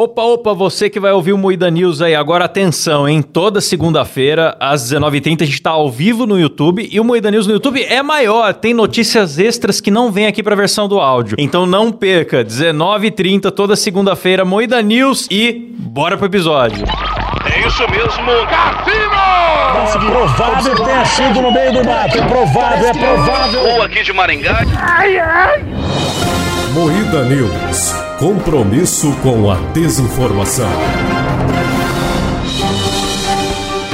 Opa, opa, você que vai ouvir o Moída News aí, agora atenção, hein? Toda segunda-feira, às 19h30, a gente tá ao vivo no YouTube e o Moída News no YouTube é maior, tem notícias extras que não vem aqui pra versão do áudio. Então não perca, 19h30, toda segunda-feira, Moída News e bora pro episódio. É isso mesmo, Cassino! É provável que tenha sido no meio do mato. É provável, é provável. Ou aqui de Maringá. Moída News. Compromisso com a desinformação.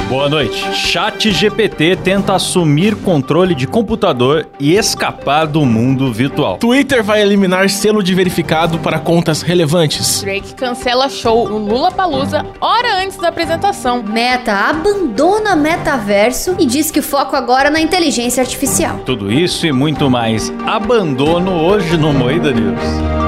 Boa noite. Chat GPT tenta assumir controle de computador e escapar do mundo virtual. Twitter vai eliminar selo de verificado para contas relevantes. Drake cancela show no Lula Palusa hora antes da apresentação. Meta abandona metaverso e diz que o foco agora é na inteligência artificial. Tudo isso e muito mais. Abandono hoje no Moída News.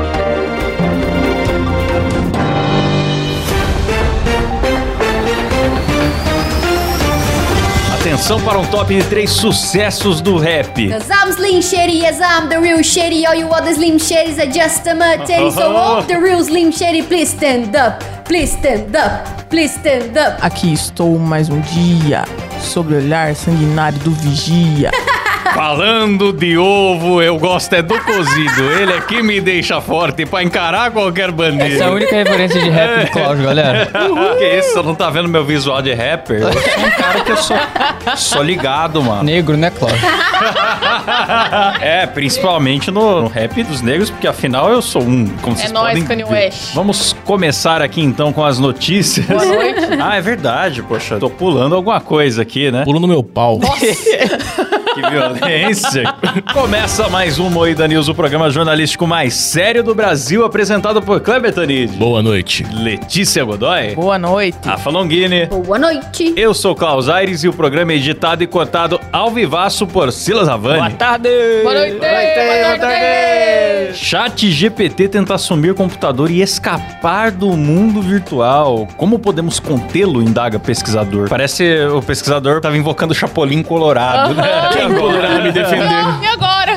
Atenção para um top de três sucessos do rap. Cause I'm Slim Shady, yes I'm the real Shady. All you other Slim Shadys are just imitators. So all the real Slim Shady, please stand up. Please stand up. Please stand up. Aqui estou mais um dia sobre o olhar sanguinário do vigia. Falando de ovo, eu gosto é do cozido. Ele é que me deixa forte pra encarar qualquer bandeira. Essa é a única referência de rap do Cláudio, galera. Que isso, você não tá vendo meu visual de rapper? Eu sou um cara que eu sou, sou ligado, mano. Negro, né, Cláudio? É, principalmente no, no rap dos negros, porque afinal eu sou um, como vocês nóis, podem Kanye. West. Vamos começar aqui então com as notícias. Boa noite. Ah, é verdade, poxa, tô pulando alguma coisa aqui, né? Pulo no meu pau. Que violência. Começa mais um Moída News, o programa jornalístico mais sério do Brasil, apresentado por Kleber Tanid, Boa noite. Letícia Godoy, Boa noite. Rafa Longini. Boa noite. Eu sou Klaus Aires e o programa é editado e cortado ao vivaço por Silas Havani. Boa tarde! Boa noite. Boa tarde. Chat GPT tenta assumir o computador e escapar do mundo virtual. Como podemos contê-lo? Indaga pesquisador. Parece o pesquisador tava invocando o Chapolin Colorado, né? Quem Olá, Olá, me defender.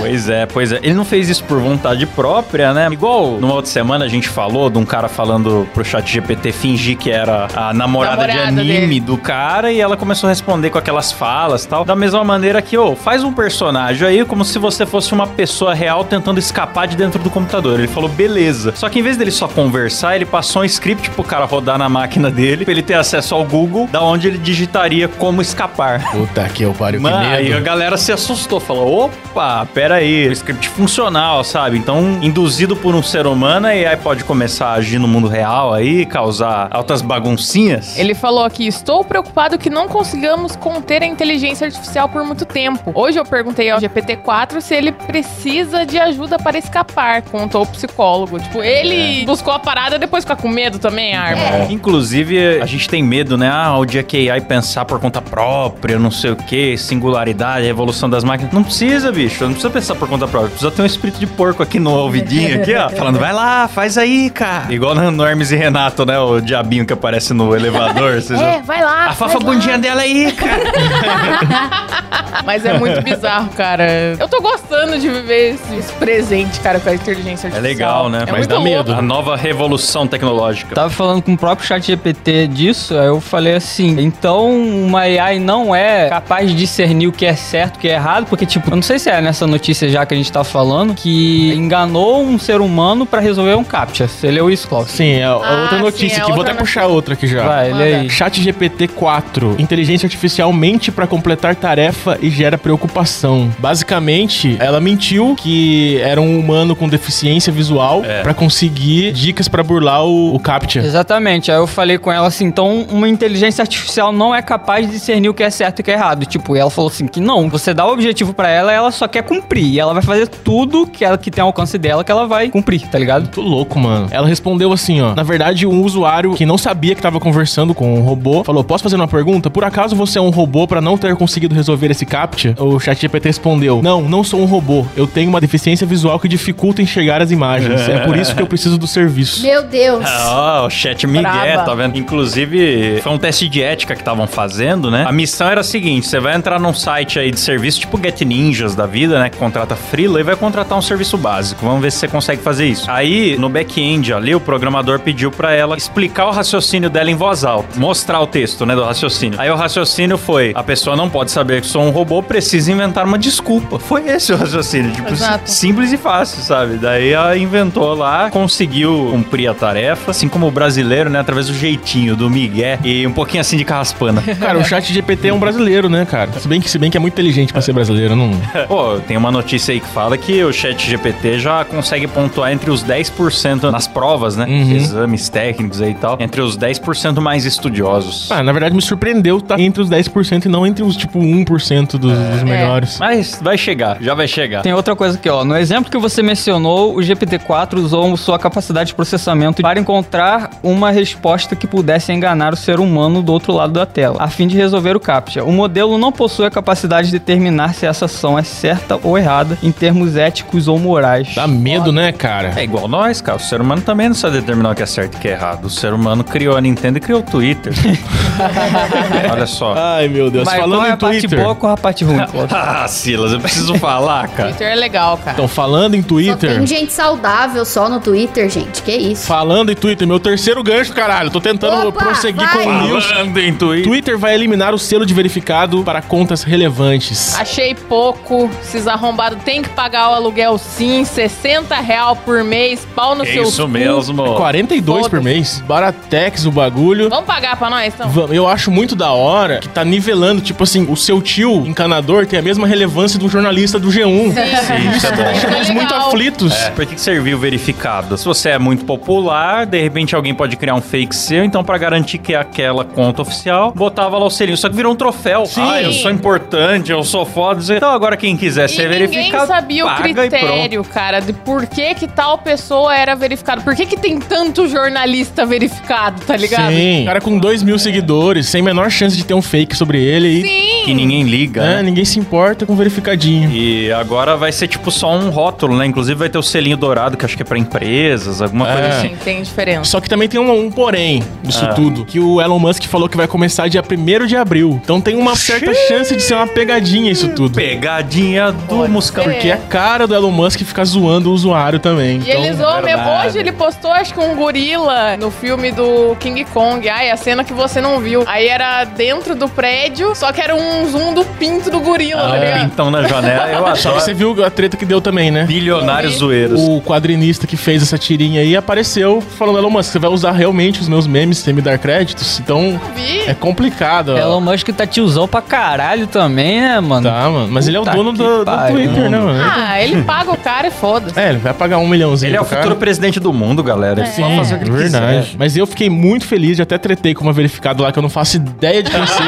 Pois é, pois é. Ele não fez isso por vontade própria, né? Igual numa outra semana a gente falou de um cara falando pro chat GPT fingir que era a namorada, de Namorada anime dele. do cara e ela começou a responder com aquelas falas e tal. Da mesma maneira que, ô, faz um personagem aí como se você fosse uma pessoa real tentando escapar de dentro do computador. Ele falou, beleza. Só que em vez dele só conversar, ele passou um script pro cara rodar na máquina dele, pra ele ter acesso ao Google, da onde ele digitaria como escapar. Puta que eu pariu, que Mano, aí a medo. galera se assustou, falou: opa, pera aí, um script funcional, sabe? Então, induzido por um ser humano, e aí pode começar a agir no mundo real aí, causar altas baguncinhas. Ele falou aqui: Estou preocupado que não consigamos conter a inteligência artificial por muito tempo. Hoje eu perguntei ao GPT-4 se ele precisa de ajuda para escapar, contou o psicólogo. Tipo, ele buscou a parada depois ficar com medo também, a arma. É. Inclusive, a gente tem medo, né? Ah, o dia que a AI pensar por conta própria, não sei o que, singularidade, evolução das máquinas. Não precisa, bicho. Não precisa pensar por conta própria. Precisa ter um espírito de porco aqui no ouvidinho, aqui, ó. Falando, vai lá, faz aí, cara. Igual no, no Hermes e Renato, né? O diabinho que aparece no elevador. É, vai lá. A lá. bundinha dela aí, cara. Mas é muito bizarro, cara. Eu tô gostando de viver esse, esse presente, cara, com a inteligência É artificial. legal, né? É Mas muito dá louco. medo. A nova revolução tecnológica. Tava falando com o próprio chat GPT disso, aí eu falei assim, então uma AI não é capaz de discernir o que é certo e o que é errado, porque tipo, eu não sei se é nessa notícia já que a gente tá falando, que enganou um ser humano pra resolver um captcha. Você leu isso, Cláudio? Sim, é a Ah, outra sim, notícia é aqui. Vou outra até puxar outra aqui já. Vai, lê aí. Chat GPT 4. Inteligência artificial mente para completar tarefa e gera preocupação. Basicamente, ela mentiu que era um humano com deficiência visual É. pra conseguir dicas pra burlar o, o CAPTCHA. Exatamente. Aí eu falei com ela assim, então uma inteligência artificial não é capaz de discernir o que é certo e o que é errado. Tipo, e ela falou assim que não, você dá o objetivo pra ela, ela só quer cumprir. E ela vai fazer tudo que ela que tem ao alcance dela que ela vai cumprir, tá ligado? Muito louco, mano. Ela respondeu assim, ó. Na verdade, um usuário que não sabia que tava conversando com um robô falou: Posso fazer uma pergunta? Por acaso você é um robô pra não ter conseguido resolver esse CAPTCHA? O chat GPT respondeu: Não, não sou um robô. Eu tenho uma deficiência visual que dificulta enxergar as imagens. É por isso que eu preciso do serviço. Meu Deus. Ah, o chat Miguel, Braba. tá vendo? Inclusive, foi um teste de ética que estavam fazendo, né? A missão era a seguinte: você vai entrar num site aí de serviço, tipo Get Ninjas da vida, né? Que contrata freela e vai contratar um serviço básico. Vamos ver se você consegue fazer isso. Aí, no back-end ali, o programador pediu pra ela explicar o raciocínio dela em voz alta, mostrar o texto, né, do raciocínio. Aí o raciocínio foi: a pessoa não pode saber que sou um robô, precisa inventar uma desculpa. Foi esse o raciocínio, tipo, Exato. simples e fácil, sabe? Daí ela inventou lá, conseguiu cumprir a tarefa, assim como o brasileiro, né, através do jeitinho, do migué e um pouquinho assim de carraspana. Cara, o chat GPT é um brasileiro, né, cara? Se bem que, se bem que é muito inteligente pra ser brasileiro, não... Pô, tem uma notícia aí que fala que o chat GPT já consegue pontuar entre os 10% nas provas, né? Uhum. Exames técnicos aí e tal. Entre os 10% mais estudiosos. Ah, na verdade me surpreendeu tá entre os 10% e não entre os, tipo, 1% dos, dos melhores. Mas vai chegar, já vai chegar. Tem outra coisa aqui, ó. No exemplo que você mencionou, o GPT-4 usou sua capacidade de processamento para encontrar uma resposta que pudesse enganar o ser humano do outro lado da tela, a fim de resolver o CAPTCHA. O modelo não possui a capacidade de determinar se essa ação é certa ou errada em termos éticos ou morais. Dá medo, né, cara? É igual nós, cara. O ser humano também não sabe determinar o que é certo e o que é errado. O ser humano criou a Nintendo e criou o Twitter. Olha só. Ai, meu Deus. Mas falando qual é em a parte Twitter... boa qual é a parte ruim? Cláudio? Ah, Silas, eu preciso falar, cara. Twitter é legal, cara. Então, falando em Só Twitter... tem gente saudável só no Twitter, gente. Que isso? Falando em Twitter, meu terceiro gancho, caralho. Tô tentando Opa, prosseguir vai. com o news. Falando em Twitter. Twitter vai eliminar o selo de verificado para contas relevantes. Achei pouco. Esses arrombados têm que pagar o aluguel sim. 60 real por mês. Pau no É seu isso cu. mesmo. 42 por mês. Baratex o bagulho. Vamos pagar pra nós, então? Va- Eu acho muito da hora que tá nivelando, tipo assim, o seu tio encanador tem a mesma relevância do jornalista do G1. Sim, isso é bom. Deixa eles muito aflitos. É, por que, que serviu o verificado? Se você é muito popular, de repente alguém pode criar um fake seu, então pra garantir que é aquela conta oficial, botava lá o selinho. Só que virou um troféu. Sim. Ah, eu sou importante, eu sou foda. Então agora quem quiser E ser ninguém verificado, sabia o e critério, cara, de por que que tal pessoa era verificada. Por que que tem tanto jornalista verificado, tá ligado? Sim. Cara com 2 mil seguidores, sem menor chance de ter um fake sobre ele e Sim. Que ninguém liga, né, né? ninguém se importa com verificadinho. E agora vai ser tipo só um rótulo, né? Inclusive vai ter o selinho dourado, que acho que é pra empresas, alguma É. coisa assim. Sim, tem diferença. Só que também tem um, um porém disso Ah. tudo. Que o Elon Musk falou que vai começar dia 1 de abril. Então tem uma certa Xiii. chance de ser uma pegadinha isso tudo. Pegadinha do Muscão. ser. Porque é cara do Elon Musk ficar zoando o usuário também. E ele Então, zoou mesmo. Hoje ele postou, acho que um gorila no filme do King Kong. Ai, a cena que você não viu. Aí era dentro do prédio, só que era um zoom do pinto do gorila, tá ligado? Pintão na janela, eu Só que adoro. você viu a treta que deu também, né? Bilionários zoeiros. O quadrinista que fez essa tirinha aí apareceu falando, Elon Musk, você vai usar realmente os meus memes sem me dar créditos? Então é complicado. ó. Elon Musk tá tiozão pra caralho também, né, mano? Tá, mano. Mas ele é o Puta dono do, do. Twitter, né, mano? Ah, ele paga o cara e foda-se. É, ele vai pagar um milhãozinho Ele é o pro cara. futuro presidente do mundo, galera. Ele É. pode fazer o que ele verdade. quiser. Mas eu fiquei muito feliz, já até tretei com uma verificada lá que eu não faço ideia de quem seja.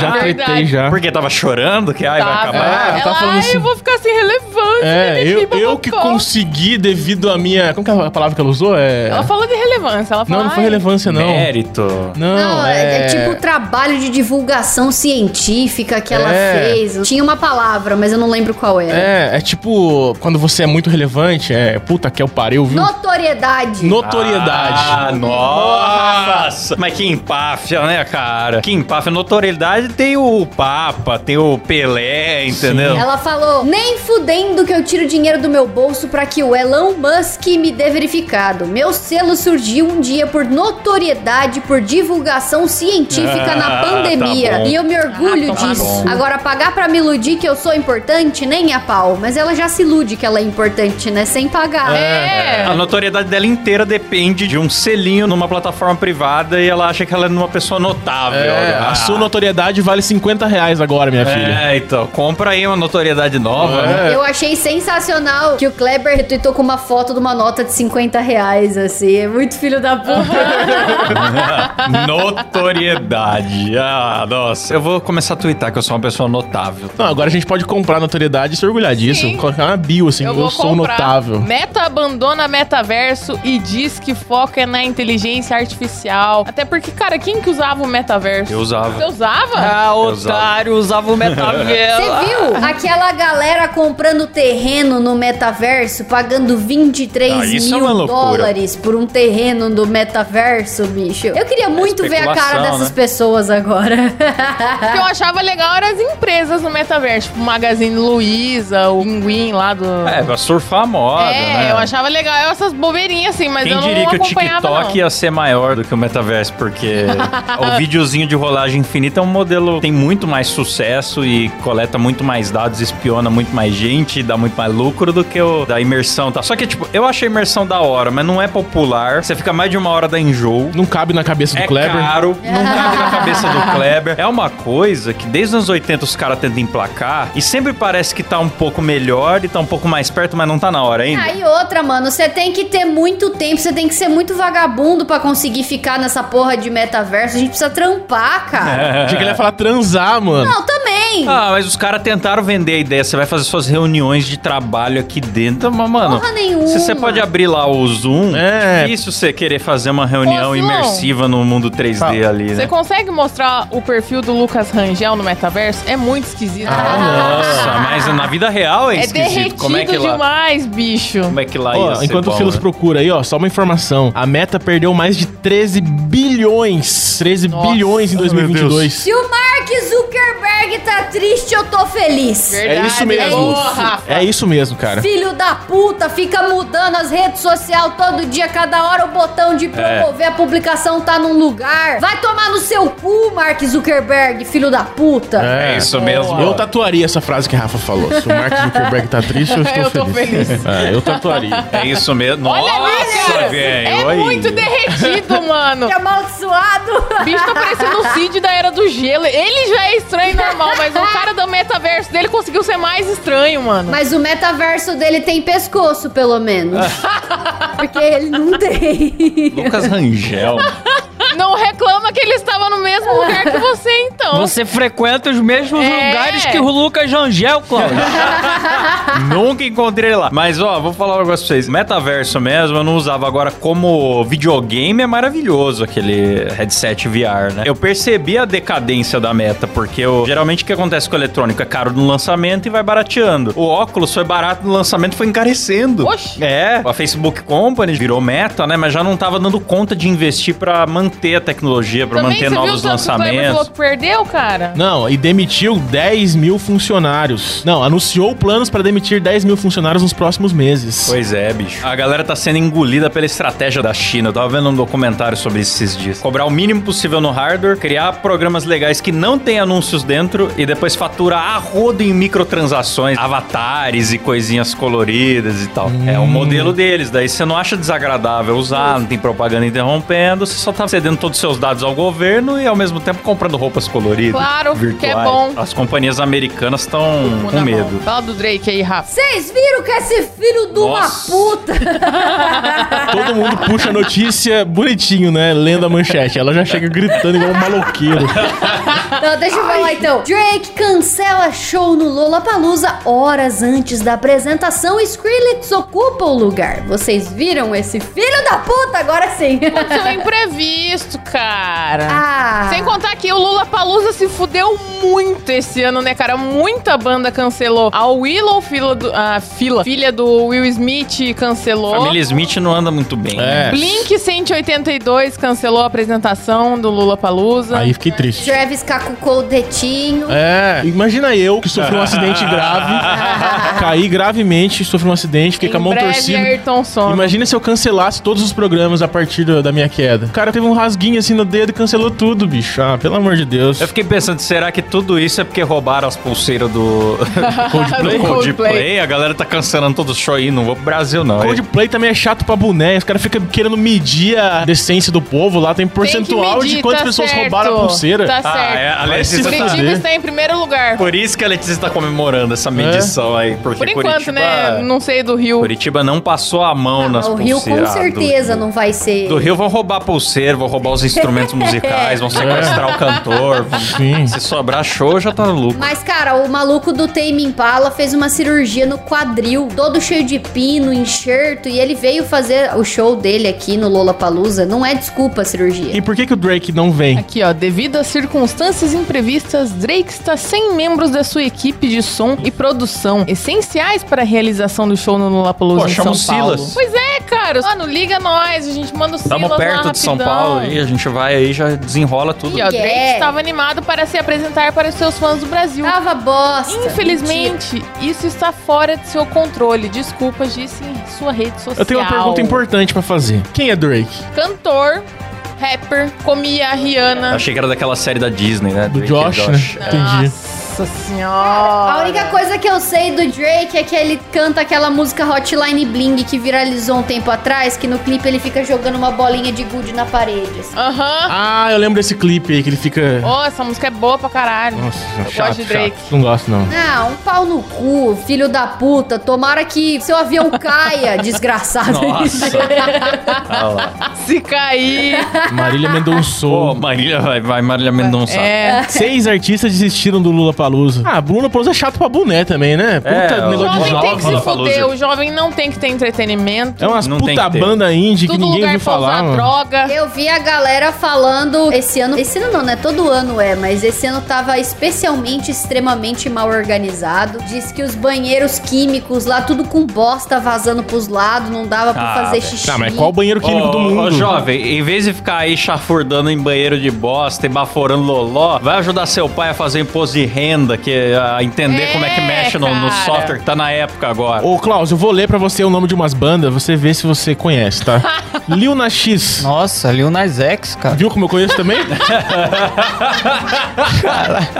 já Verdade. tretei já. Porque tava chorando que ai, vai Tava. acabar. É, ela tá falando ai, assim- eu vou ficar sem relevância. É, eu, eu que bobocó." consegui devido à minha. Como que é a palavra que ela usou? É. Ela falou de relevância. Ela falou, Não, não foi "Ai, relevância, não. Mérito. Não, Não, é... é... tipo trabalho de divulgação científica que ela É. fez. Tinha uma palavra, mas eu não lembro qual era. É, é tipo, quando você é muito relevante, é puta que é o pariu, viu? Notoriedade. Notoriedade. Ah, nossa! Mas que empáfia, né, cara? Que empáfia. Notoriedade tem o Papa, tem o Pelé, entendeu? Ela falou: Nem fudendo que eu tiro dinheiro do meu bolso pra que o Elon Musk me dê verificado. Meu selo surgiu um dia por notoriedade, por divulgação científica Ah, na tá pandemia. bom. e eu me orgulho Ah, tá disso. bom. Agora, pagar pra me iludir que eu sou importante, nem a pau. Mas ela já se ilude que ela é importante, né? Sem pagar. É. A notoriedade dela inteira depende de um selinho numa plataforma privada e ela acha que ela é uma pessoa notável. É, Ah. a sua notoriedade vale 50 reais agora, minha filha. É, então, compra aí uma notoriedade nova, É. né? Eu achei sensacional que o Kleber retweetou com uma foto de uma nota de 50 reais, assim. É muito filho da puta. Notoriedade. Ah, nossa. Eu vou começar a twittar que eu sou uma pessoa notável. Não, agora a gente pode comprar notoriedade e se orgulhar disso. Sim. Colocar uma bio assim, eu, Eu sou notável. Meta abandona metaverso e diz que foca na inteligência artificial. Até porque, cara, quem que usava o metaverso? Eu usava. Você usava? Ah, Eu usava. otário, usava o Você metaverso. viu aquela galera comprando terreno no metaverso pagando 23 Ah, é mil loucura. dólares por um terreno no metaverso, bicho. Eu queria muito ver a cara dessas né? pessoas agora. O que eu achava legal eram as empresas no metaverso, tipo o Magazine Luiza, o Pinguim lá do. É, pra surfar a moda, É, né? eu achava legal essas bobeirinhas assim, mas Quem eu não diria que o TikTok não. ia ser maior do que o metaverso, porque o videozinho de rolagem infinita é um modelo que tem muito mais sucesso e coleta muito mais dados, espiona muito mais gente, dá muito mais lucro do que o da imersão, tá? Só que, tipo, eu achei a imersão da hora, mas não é popular. Você fica mais de uma hora da enjoo. Não cabe na cabeça do É Kleber. caro, não cabe na cabeça do Kleber. É uma coisa que desde os anos 80 os caras tentam emplacar e sempre parece que tá um pouco melhor e tá um pouco mais perto, mas não tá na hora ainda. Aí outra, mano, você tem que ter muito tempo, você tem que ser muito vagabundo pra conseguir ficar nessa porra de metaverso. A gente precisa trampar, cara. Achei que ele ia falar transar, mano. Não, também. Ah, mas os caras tentaram vender a ideia. Você vai fazer suas reuniões de trabalho aqui dentro. Mas, mano, Porra nenhuma. se você pode abrir lá o Zoom, É. difícil você querer fazer uma reunião imersiva no mundo 3D ali, Você né? consegue mostrar o perfil do Lucas Rangel no metaverso? É muito esquisito. Nossa, mas na vida real é, é esquisito. derretido Como é que lá, demais, bicho. como é que lá Ó, ia ser enquanto bom, o Filos né? procura aí, ó, só uma informação. A Meta perdeu mais de 13 bilhões. 13 Nossa. bilhões em 2022. Se o Mark Zuckerberg tá triste, eu tô feliz. É isso mesmo. Boa, Rafa. É isso mesmo, cara. Filho da puta, fica mudando as redes sociais todo dia, cada hora o botão de promover a publicação tá num lugar. Vai tomar no seu cu, Mark Zuckerberg, filho da puta. É isso mesmo. Eu tatuaria essa frase que a Rafa falou. Se o Mark Zuckerberg tá triste, eu estou Eu tô feliz. feliz. É, eu tatuaria. É isso mesmo. Olha Nossa, cara. velho. É olha. muito derretido, mano. Que amaldiçoado. O bicho tá parecendo o Cid da Era do Gelo. Ele já é estranho e normal, mas o cara do metaverso dele conseguiu ser mais estranho, mano. Mas o metaverso dele tem pescoço, pelo menos. Porque ele não tem. Lucas Rangel. Não reclama que ele estava no mesmo lugar que você, então. Você frequenta os mesmos É. lugares que o Lucas Rangel, Cláudio. Nunca encontrei ele lá. Mas, ó, vou falar um negócio pra vocês. Metaverso mesmo, eu não usava. Agora, como videogame, é maravilhoso aquele headset VR, né? Eu percebi a decadência da meta, porque eu, geralmente o que acontece com o eletrônico é caro no lançamento e vai barateando. O óculos foi barato no lançamento e foi encarecendo. Oxi. É, a Facebook Company virou meta, né? Mas já não tava dando conta de investir pra manter a tecnologia, pra Também manter você novos viu lançamentos. que perdeu, cara? Não, e demitiu 10 mil funcionários. Não, anunciou planos para demitir 10 mil funcionários nos próximos meses. Pois é, bicho. A galera tá sendo engolida pela estratégia da China. Eu tava vendo um documentário sobre isso esses dias. Cobrar o mínimo possível no hardware, criar programas legais que não tem anúncios dentro e depois faturar a rodo em microtransações, avatares e coisinhas coloridas e tal. É o modelo deles. Daí você não acha desagradável usar, não tem propaganda interrompendo, você só tá cedendo todos os seus dados ao governo e ao mesmo tempo comprando roupas coloridas. Claro, virtuais. que é bom. As companhias americanas estão com medo. mão. Fala do Drake aí, Rafa. Vocês viram que esse filho de uma puta. Todo mundo puxa a notícia bonitinho, né? Lendo a manchete. Ela já chega gritando igual um maloqueiro. Não, deixa eu falar então. Drake cancela show no Lollapalooza horas antes da apresentação e Skrillex ocupa o lugar. Vocês viram esse filho da puta? Agora sim. Aconteceu imprevisto, cara. ah. Sem contar que o Lula Palusa se fudeu muito esse ano, né, cara? Muita banda cancelou. A Willow, filha do, a fila, filha do Will Smith, cancelou. Família Smith não anda muito bem. né? É. Blink 182 cancelou a apresentação do Lula Palusa. Aí fiquei triste. Travis cacucou o detinho. É, imagina eu que sofri um acidente grave, caí gravemente, sofri um acidente, fiquei com a em mão breve, torcida. Ayrton Senna. Imagina se eu cancelasse todos os programas a partir do- da minha queda. O cara teve um rasguinho assim no dedo e cancelou tudo, bicho. Ah, pelo amor de Deus. Eu fiquei pensando, será que tudo isso é porque roubaram as pulseiras do Coldplay. do Coldplay? A galera tá cancelando todo o show aí, não vou pro Brasil não. Coldplay também é chato pra boné. Os caras ficam querendo medir a decência do povo lá. Tem Tem percentual medir, de quantas tá pessoas certo. roubaram a pulseira. Tá Ah, certo. é, a Vai Letícia tá-. Curitiba está em primeiro lugar. Por isso que a Letícia tá comemorando essa medição aí. Porque Por enquanto, Curitiba, né? Não sei do Rio. Curitiba não passou a mão Ah, nas o Rio com pulseiras. Ah, do- certeza não vai ser. Do Rio vão roubar pulseira, vão roubar os instrumentos musicais, vão sequestrar o cantor. vamos- Sim. Se sobrar show, já tá louco. Mas, cara, o maluco do Tame Impala fez uma cirurgia no quadril, todo cheio de pino, enxerto, e ele veio fazer o show dele aqui no Lollapalooza. Não é desculpa a cirurgia. E por que, que o Drake não vem? Aqui, ó, devido às circunstâncias imprevistas, Drake está sem membros da sua equipe de som e produção, essenciais para a realização do show no Lollapalooza Pô, em São Paulo. Silas. Pois é, cara. Mano, liga nós, a gente manda o Silas Tamo lá perto de São. Paulo aí, a gente vai aí, já desenrola tudo. E ó, Drake Yeah. estava animado para se apresentar para os seus fãs do Brasil. Tava bosta. Mentira. Infelizmente, isso está fora de seu controle. Desculpa, disse em sua rede social. Eu tenho uma pergunta importante pra fazer. Quem é Drake? Cantor, rapper, comia a Rihanna. Achei que era daquela série da Disney, né? Do Drake e Josh, né? Entendi. Nossa senhora. A única coisa que eu sei do Drake é que ele canta aquela música Hotline Bling que viralizou um tempo atrás, que no clipe ele fica jogando uma bolinha de gude na parede. assim. Aham. Ah, eu lembro desse clipe aí que ele fica. Oh, essa música é boa pra caralho. Nossa, eu chato, gosto de Drake. chato. Não gosto, não. Ah, um pau no cu, filho da puta. Tomara que seu avião caia, desgraçado. Nossa. Ah. Se cair. Marília Pô, Mendonçou. Marília, vai, vai Marília Mendonça. é. Seis artistas desistiram do Lula Palusa. Ah, Bruna Palusa é chato pra boné também, né? Puta É, O negócio de jovem tem que se fuder. O jovem não tem que ter entretenimento. É umas Não tem puta que banda indie que Tudo ninguém lugar ouviu pra falar. usar droga. Eu vi a galera falando esse ano. Esse ano não, né? Todo ano é, mas esse ano tava especialmente extremamente mal organizado. Diz que os banheiros químicos lá, tudo com bosta vazando pros lados, não dava pra Ah, fazer velho. xixi. Tá, mas qual o banheiro químico Ô, do mundo? Ô, jovem, em vez de ficar aí chafurdando em banheiro de bosta e baforando loló, vai ajudar seu pai a fazer imposto de renda, que a entender É, como é que mexe no, no software que tá na época agora. Ô, Klaus, eu vou ler pra você o nome de umas bandas, você vê se você conhece, tá? Lil Nas X. Nossa, Lil Nas X, cara. Viu como eu conheço também?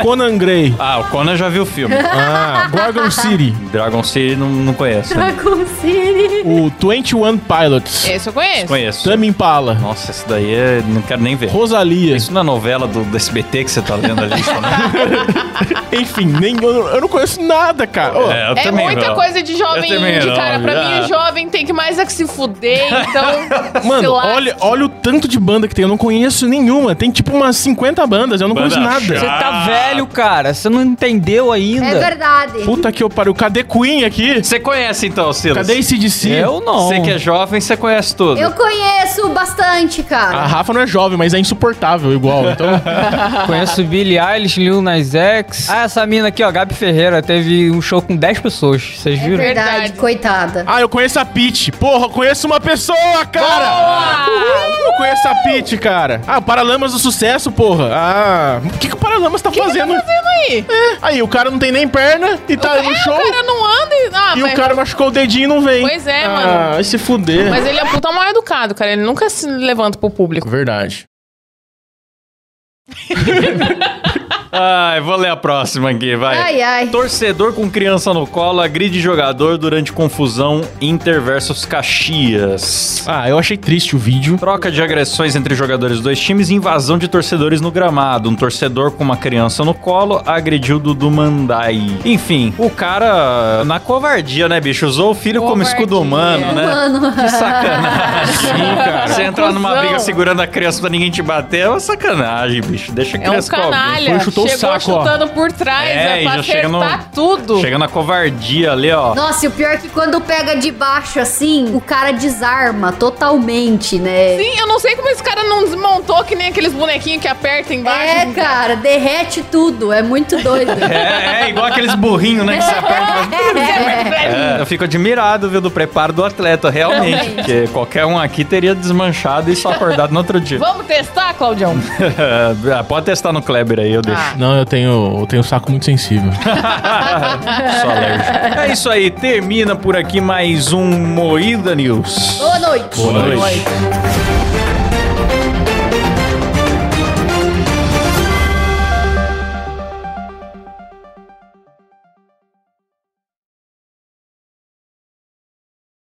Conan Gray. Ah, o Conan já viu o filme. Ah, Gorgon City. Dragon City não, não conheço. né? Dragon City. O 21 Pilots. Esse eu conheço. Conheço. Tame Impala. Nossa, esse daí é, não quero nem ver. Rosalia. Isso é novela do, do SBT que você tá lendo ali? Enfim, nem, eu, eu não conheço nada, cara. Ô, É, eu É também muita não. coisa de jovem Eu também indie, não, cara. Pra já. mim, o jovem tem que mais é que se fuder, então. se Mano, lasque. olha, olha o tanto de banda que tem. Eu não conheço nenhuma. Tem tipo umas 50 bandas. Eu não Banda conheço nada. Você chata. tá velho, cara. Você não entendeu ainda. É verdade. Puta que eu pariu. Cadê Queen aqui? Você conhece então, Silas? Cadê ACDC? Eu não. Você que é jovem, você conhece tudo. Eu conheço bastante, cara. A Rafa não é jovem, mas é insuportável igual. Então, Conheço Billie Eilish, Lil Nas X. Ah, essa mina aqui, ó, Gabi Ferreira, teve um show com 10 pessoas. Vocês É viram? verdade, Verdade. coitada. ah, eu conheço a Peach. Porra, eu conheço uma pessoa, cara. Uhul, eu conheço a Peach, cara. Ah, Paralamas do Sucesso, porra. Ah, o que, que o Paralamas tá fazendo? Tá vendo aí? Aí, o cara não tem nem perna e tá no É, show. o cara não anda e. Ah, E mas, o cara machucou o dedinho e não vem. Pois é, ah, mano. vai se fuder. mas ele é puta mal educado, cara. Ele nunca se levanta pro público. Verdade. Ai, vou ler a próxima aqui, vai. Ai, ai. Torcedor com criança no colo agride jogador durante confusão Inter versus Caxias. Ah, eu achei triste o vídeo. Troca de agressões entre jogadores dos dois times e invasão de torcedores no gramado. Um torcedor com uma criança no colo agrediu Dudu Mandai. Enfim, o cara, na covardia, né, bicho? Usou o filho como Covardia. escudo humano, né? Mano. Que sacanagem. Sim, cara. Você entrar numa briga segurando a criança pra ninguém te bater é uma sacanagem, bicho. Deixa a É um criança com alguém. canalha. Foi, chutou o Chegou saco, ó. chutando por trás. É, É, e pra acertar no- tudo. Chega na covardia ali, ó. Nossa, e o pior é que quando pega de baixo assim, o cara desarma totalmente, né? Sim, eu não sei como esse cara não desmontou que nem aqueles bonequinhos que apertam embaixo. É, cara, derrete tudo. É muito doido. É, é igual aqueles burrinhos, né, que você aperta. É, eu fico admirado, viu, do preparo do atleta, realmente. Porque qualquer um aqui teria desmanchado e só acordado no outro dia. Vamos testar, Claudião? Ah, Pode testar no Kleber aí, eu deixo. Ah. Não, eu tenho, eu tenho um saco muito sensível. Só alérgico. É isso aí, termina por aqui mais um Moída News. Boa noite. Boa noite.